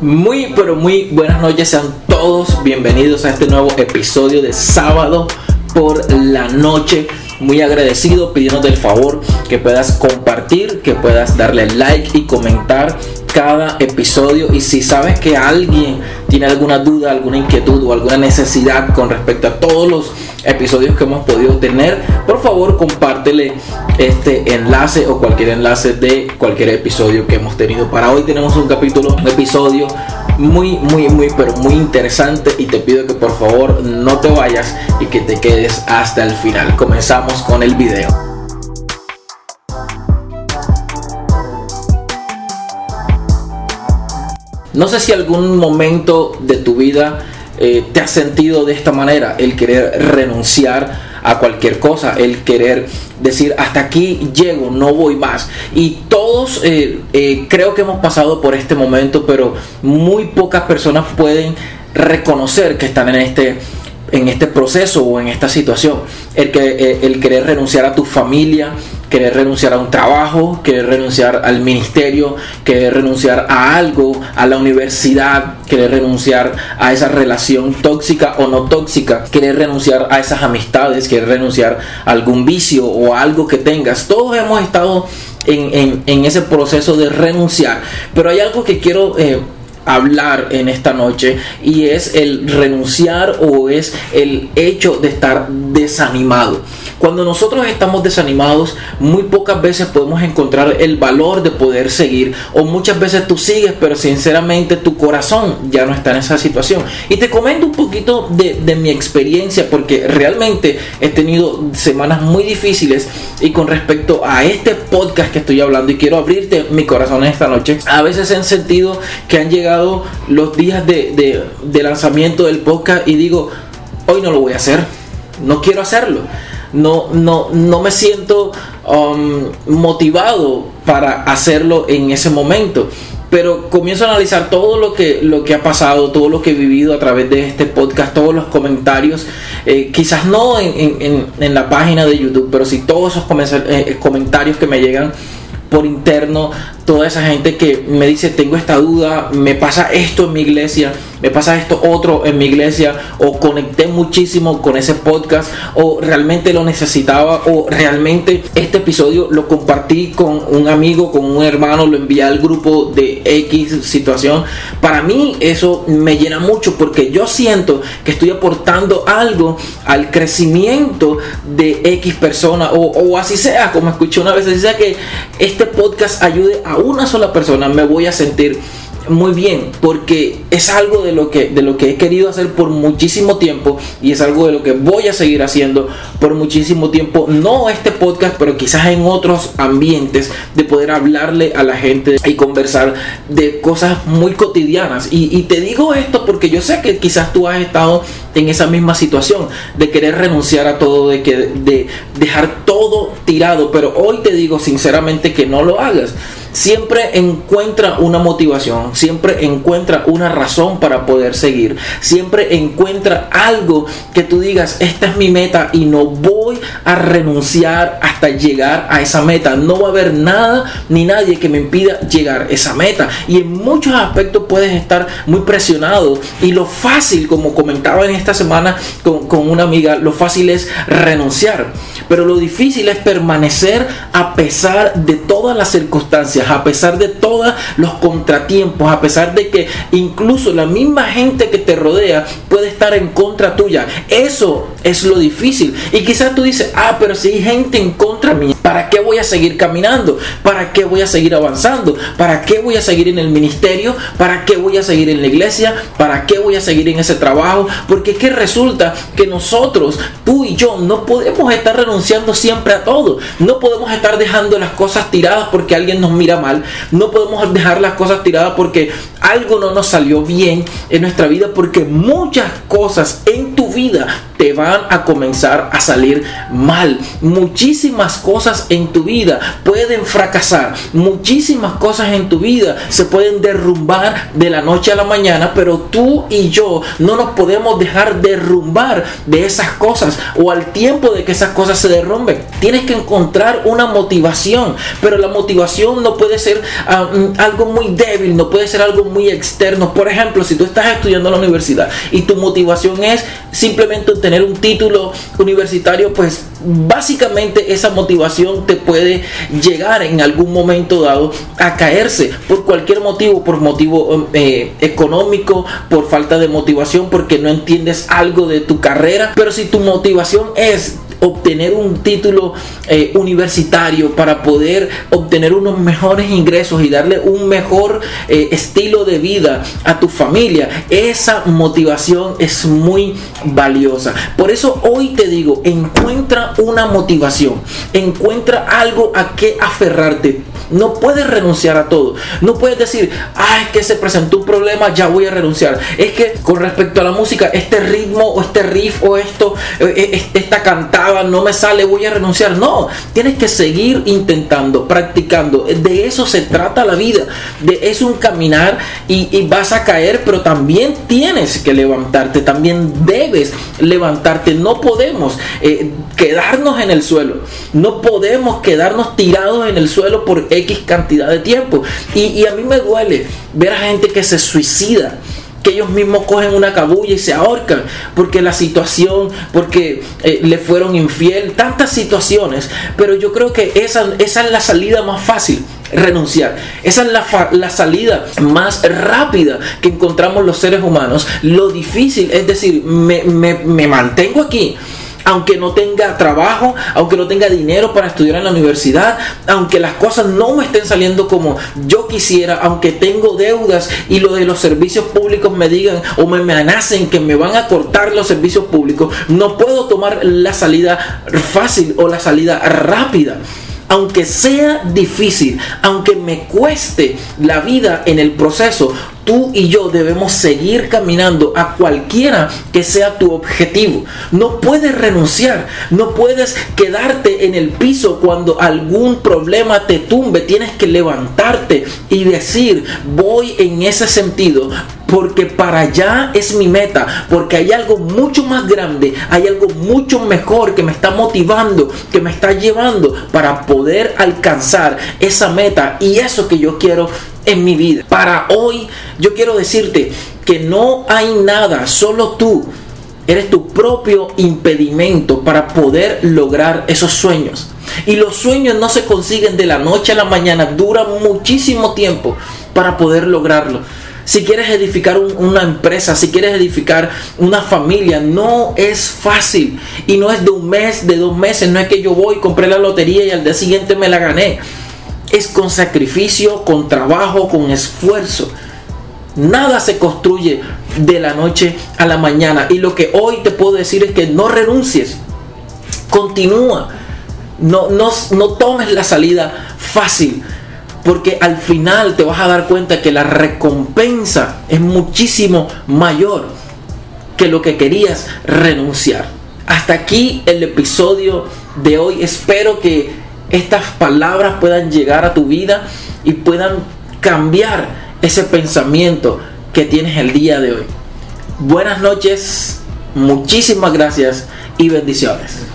Muy, pero muy buenas noches, sean todos bienvenidos a este nuevo episodio de sábado por la noche. Muy agradecido pidiéndote el favor que puedas compartir, que puedas darle like y comentar cada episodio y si sabes que alguien tiene alguna duda, alguna inquietud o alguna necesidad con respecto a todos los episodios que hemos podido tener, por favor compártele este enlace o cualquier enlace de cualquier episodio que hemos tenido. Para hoy tenemos un capítulo, un episodio muy, muy, muy, pero muy interesante y te pido que por favor no te vayas y que te quedes hasta el final. Comenzamos con el video. No sé si algún momento de tu vida eh, te has sentido de esta manera, el querer renunciar a cualquier cosa, el querer decir hasta aquí llego, no voy más. Y todos eh, eh, creo que hemos pasado por este momento, pero muy pocas personas pueden reconocer que están en este en este proceso o en esta situación. El, que, el querer renunciar a tu familia, querer renunciar a un trabajo, querer renunciar al ministerio, querer renunciar a algo, a la universidad, querer renunciar a esa relación tóxica o no tóxica, querer renunciar a esas amistades, querer renunciar a algún vicio o a algo que tengas. Todos hemos estado en, ese proceso de renunciar, pero hay algo que quiero... Eh, hablar en esta noche y es el renunciar o es el hecho de estar desanimado. Cuando nosotros estamos desanimados, muy pocas veces podemos encontrar el valor de poder seguir. O muchas veces tú sigues, pero sinceramente tu corazón ya no está en esa situación. Y te comento un poquito de, mi experiencia, porque realmente he tenido semanas muy difíciles. Y con respecto a este podcast que estoy hablando, y quiero abrirte mi corazón esta noche, a veces he sentido que han llegado los días de, lanzamiento del podcast y digo, hoy no lo voy a hacer. No quiero hacerlo no, no, no me siento um, motivado para hacerlo en ese momento. Pero comienzo a analizar todo lo que, lo que ha pasado, todo lo que he vivido a través de este podcast, todos los comentarios, eh, quizás no en, en, la página de YouTube, pero sí todos esos eh, comentarios que me llegan por interno, toda esa gente que me dice, tengo esta duda, me pasa esto en mi iglesia, me pasa esto otro en mi iglesia, o conecté muchísimo con ese podcast, o realmente lo necesitaba, o realmente este episodio lo compartí con un amigo, con un hermano, lo envié al grupo de X situación. Para mí eso me llena mucho porque yo siento que estoy aportando algo al crecimiento de X persona, o, así sea, como escuché una vez, así sea que este podcast ayude a una sola persona, me voy a sentir muy bien porque es algo de lo que de lo que he querido hacer por muchísimo tiempo y es algo de lo que voy a seguir haciendo por muchísimo tiempo. No este podcast pero quizás en otros ambientes de poder hablarle a la gente y conversar de cosas muy cotidianas. Y, y te digo esto porque yo sé que quizás tú has estado en esa misma situación de querer renunciar a todo de que de dejar todo tirado pero hoy te digo sinceramente que no lo hagas siempre encuentra una motivación, siempre encuentra una razón para poder seguir, siempre encuentra algo que tú digas, esta es mi meta y no voy a renunciar hasta llegar a esa meta. No va a haber nada ni nadie que me impida llegar a esa meta. Y en muchos aspectos puedes estar muy presionado y lo fácil, como comentaba en esta semana con, con una amiga, lo fácil es renunciar. Pero lo difícil es permanecer a pesar de todas las circunstancias a pesar de todos los contratiempos, a pesar de que incluso la misma gente que te rodea puede estar en contra tuya. Eso es lo difícil. Y quizás tú dices, ah, pero si hay gente en contra mí, ¿para qué voy a seguir caminando? ¿Para qué voy a seguir avanzando? ¿Para qué voy a seguir en el ministerio? ¿Para qué voy a seguir en la iglesia? ¿Para qué voy a seguir en ese trabajo? Porque es que resulta que nosotros, tú y yo, no podemos estar renunciando siempre a todo. No podemos estar dejando las cosas tiradas porque alguien nos mira mal. No podemos dejar las cosas tiradas porque algo no nos salió bien en nuestra vida porque muchas cosas en tu vida te van a comenzar a salir mal. Muchísimas cosas en tu vida pueden fracasar. Muchísimas cosas en tu vida se pueden derrumbar de la noche a la mañana, pero tú y yo no nos podemos dejar derrumbar de esas cosas o al tiempo de que esas cosas se derrumben. Tienes que encontrar una motivación, pero la motivación no puede ser ah, mm, algo muy débil, no puede ser algo muy externo. Por ejemplo, si tú estás estudiando en la universidad y tu motivación es simplemente tener un título universitario, pues básicamente esa motivación te puede llegar en algún momento dado a caerse por cualquier motivo, por motivo eh, económico, por falta de motivación, porque no entiendes algo de tu carrera. Pero si tu motivación es obtener un título eh, universitario para poder obtener unos mejores ingresos y darle un mejor eh, estilo de vida a tu familia, esa motivación es muy valiosa. Por eso hoy te digo, encuentra una motivación, encuentra algo a que aferrarte. No puedes renunciar a todo. No puedes decir, ay, que se presentó un problema, ya voy a renunciar. Es que con respecto a la música, este ritmo o este riff o esto, eh, esta cantada, no me sale, voy a renunciar. No, tienes que seguir intentando, practicando. De eso se trata la vida. De, es un caminar y, vas a caer, pero también tienes que levantarte, también debes levantarte. No podemos eh, quedarnos en el suelo. No podemos quedarnos tirados en el suelo por X cantidad de tiempo. Y, a mí me duele ver a gente que se suicida que ellos mismos cogen una cabulla y se ahorcan porque la situación, porque eh, le fueron infiel, tantas situaciones. Pero yo creo que esa, esa es la salida más fácil renunciar. Esa es la, la, salida más rápida que encontramos los seres humanos. Lo difícil es decir, me, me mantengo aquí aunque no tenga trabajo, aunque no tenga dinero para estudiar en la universidad, aunque las cosas no me estén saliendo como yo quisiera, aunque tengo deudas y lo de los servicios públicos me digan o me amenacen que me van a cortar los servicios públicos, no puedo tomar la salida fácil o la salida rápida. Aunque sea difícil, aunque me cueste la vida en el proceso, tú y yo debemos seguir caminando a cualquiera que sea tu objetivo. No puedes renunciar, no puedes quedarte en el piso cuando algún problema te tumbe. Tienes que levantarte y decir, voy en ese sentido porque para allá es mi meta, porque hay algo mucho más grande, hay algo mucho mejor que me está motivando, que me está llevando para poder alcanzar esa meta y eso que yo quiero en mi vida. Para hoy yo quiero decirte que no hay nada, solo tú eres tu propio impedimento para poder lograr esos sueños. Y los sueños no se consiguen de la noche a la mañana, duran muchísimo tiempo para poder lograrlo. Si quieres edificar una empresa, si quieres edificar una familia, no es fácil. Y no es de un mes, de dos meses. No es que yo voy, compré la lotería y al día siguiente me la gané es con sacrificio, con trabajo, con esfuerzo. Nada se construye de la noche a la mañana. Y lo que hoy te puedo decir es que no renuncies. Continúa. No, no, no tomes la salida fácil. Porque al final te vas a dar cuenta que la recompensa es muchísimo mayor que lo que querías renunciar. Hasta aquí el episodio de hoy. Espero que estas palabras puedan llegar a tu vida y puedan cambiar ese pensamiento que tienes el día de hoy. Buenas noches, muchísimas gracias y bendiciones.